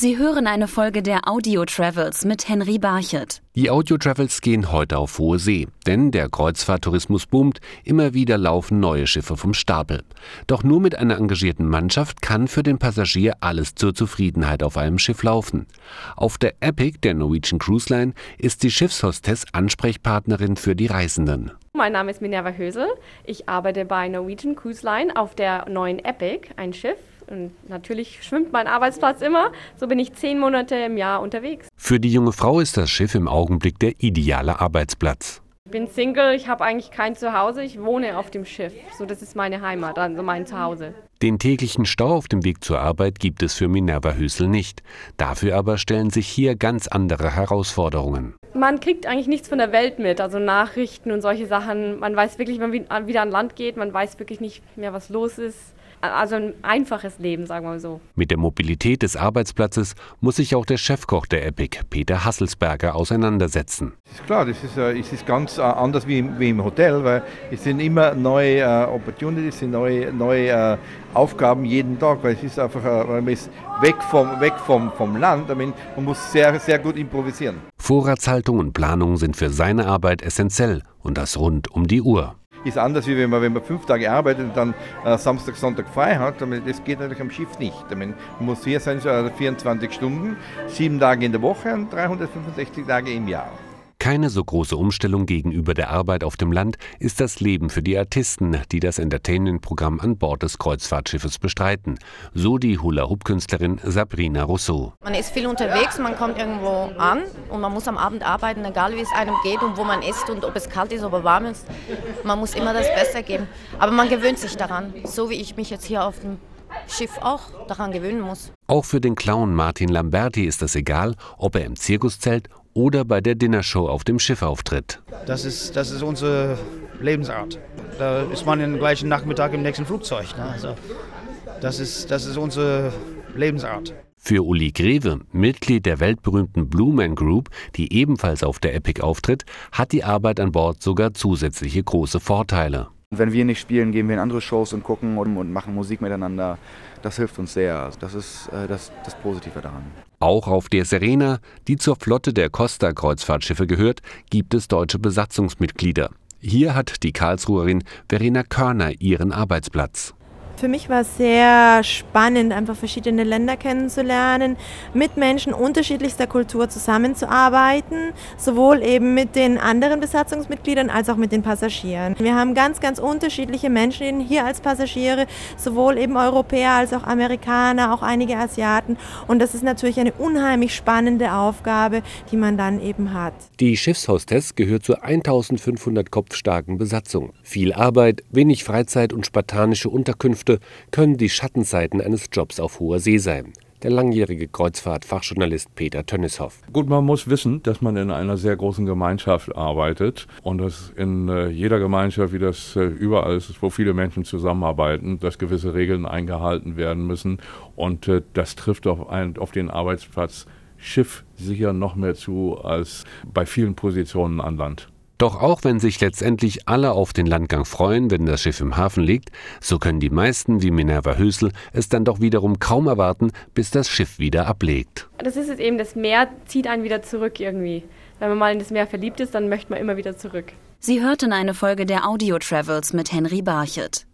Sie hören eine Folge der Audio Travels mit Henry Barchet. Die Audio Travels gehen heute auf hohe See, denn der Kreuzfahrttourismus boomt, immer wieder laufen neue Schiffe vom Stapel. Doch nur mit einer engagierten Mannschaft kann für den Passagier alles zur Zufriedenheit auf einem Schiff laufen. Auf der Epic der Norwegian Cruise Line ist die Schiffshostess Ansprechpartnerin für die Reisenden. Mein Name ist Minerva Hösel. Ich arbeite bei Norwegian Cruise Line auf der neuen Epic, ein Schiff. Und natürlich schwimmt mein Arbeitsplatz immer. So bin ich zehn Monate im Jahr unterwegs. Für die junge Frau ist das Schiff im Augenblick der ideale Arbeitsplatz. Ich bin Single, ich habe eigentlich kein Zuhause, ich wohne auf dem Schiff. So, das ist meine Heimat, also mein Zuhause. Den täglichen Stau auf dem Weg zur Arbeit gibt es für Minerva Hösel nicht. Dafür aber stellen sich hier ganz andere Herausforderungen. Man kriegt eigentlich nichts von der Welt mit, also Nachrichten und solche Sachen. Man weiß wirklich, wenn man wieder an Land geht, man weiß wirklich nicht mehr, was los ist also ein einfaches Leben, sagen wir mal so. Mit der Mobilität des Arbeitsplatzes muss sich auch der Chefkoch der Epic, Peter Hasselsberger, auseinandersetzen. Das ist klar, das ist, äh, es ist ganz äh, anders wie im, wie im Hotel, weil es sind immer neue äh, Opportunities, sind neue, neue äh, Aufgaben jeden Tag, weil es ist einfach, man ist weg vom, weg vom, vom Land, man muss sehr, sehr gut improvisieren. Vorratshaltung und Planung sind für seine Arbeit essentiell und das rund um die Uhr ist anders, wie wenn man, wenn man fünf Tage arbeitet und dann äh, Samstag, Sonntag frei hat. Das geht natürlich am Schiff nicht. man muss hier sein, äh, 24 Stunden, sieben Tage in der Woche und 365 Tage im Jahr. Keine so große Umstellung gegenüber der Arbeit auf dem Land ist das Leben für die Artisten, die das Entertainment-Programm an Bord des Kreuzfahrtschiffes bestreiten. So die Hula-Hoop-Künstlerin Sabrina Rousseau. Man ist viel unterwegs, man kommt irgendwo an und man muss am Abend arbeiten, egal wie es einem geht und wo man isst und ob es kalt ist oder warm ist. Man muss immer das Beste geben. Aber man gewöhnt sich daran, so wie ich mich jetzt hier auf dem Schiff auch daran gewöhnen muss. Auch für den Clown Martin Lamberti ist es egal, ob er im Zirkuszelt oder bei der Dinnershow auf dem Schiff auftritt. Das ist, das ist unsere Lebensart. Da ist man den gleichen Nachmittag im nächsten Flugzeug. Ne? Also das, ist, das ist unsere Lebensart. Für Uli Greve, Mitglied der weltberühmten Blue Man Group, die ebenfalls auf der Epic auftritt, hat die Arbeit an Bord sogar zusätzliche große Vorteile. Wenn wir nicht spielen, gehen wir in andere Shows und gucken und, und machen Musik miteinander. Das hilft uns sehr. Das ist äh, das, das Positive daran. Auch auf der Serena, die zur Flotte der Costa-Kreuzfahrtschiffe gehört, gibt es deutsche Besatzungsmitglieder. Hier hat die Karlsruherin Verena Körner ihren Arbeitsplatz. Für mich war es sehr spannend, einfach verschiedene Länder kennenzulernen, mit Menschen unterschiedlichster Kultur zusammenzuarbeiten, sowohl eben mit den anderen Besatzungsmitgliedern als auch mit den Passagieren. Wir haben ganz, ganz unterschiedliche Menschen hier als Passagiere, sowohl eben Europäer als auch Amerikaner, auch einige Asiaten. Und das ist natürlich eine unheimlich spannende Aufgabe, die man dann eben hat. Die Schiffshostess gehört zur 1500 kopfstarken Besatzung. Viel Arbeit, wenig Freizeit und spartanische Unterkünfte Punkte können die Schattenseiten eines Jobs auf hoher See sein. Der langjährige Kreuzfahrt-Fachjournalist Peter Tönnishoff. Gut, man muss wissen, dass man in einer sehr großen Gemeinschaft arbeitet und dass in äh, jeder Gemeinschaft, wie das äh, überall ist, wo viele Menschen zusammenarbeiten, dass gewisse Regeln eingehalten werden müssen und äh, das trifft auf, ein, auf den Arbeitsplatz Schiff sicher noch mehr zu als bei vielen Positionen an Land. Doch auch wenn sich letztendlich alle auf den Landgang freuen, wenn das Schiff im Hafen liegt, so können die meisten, wie Minerva Hösel, es dann doch wiederum kaum erwarten, bis das Schiff wieder ablegt. Das ist es eben, das Meer zieht einen wieder zurück irgendwie. Wenn man mal in das Meer verliebt ist, dann möchte man immer wieder zurück. Sie hörten eine Folge der Audio Travels mit Henry Barchet.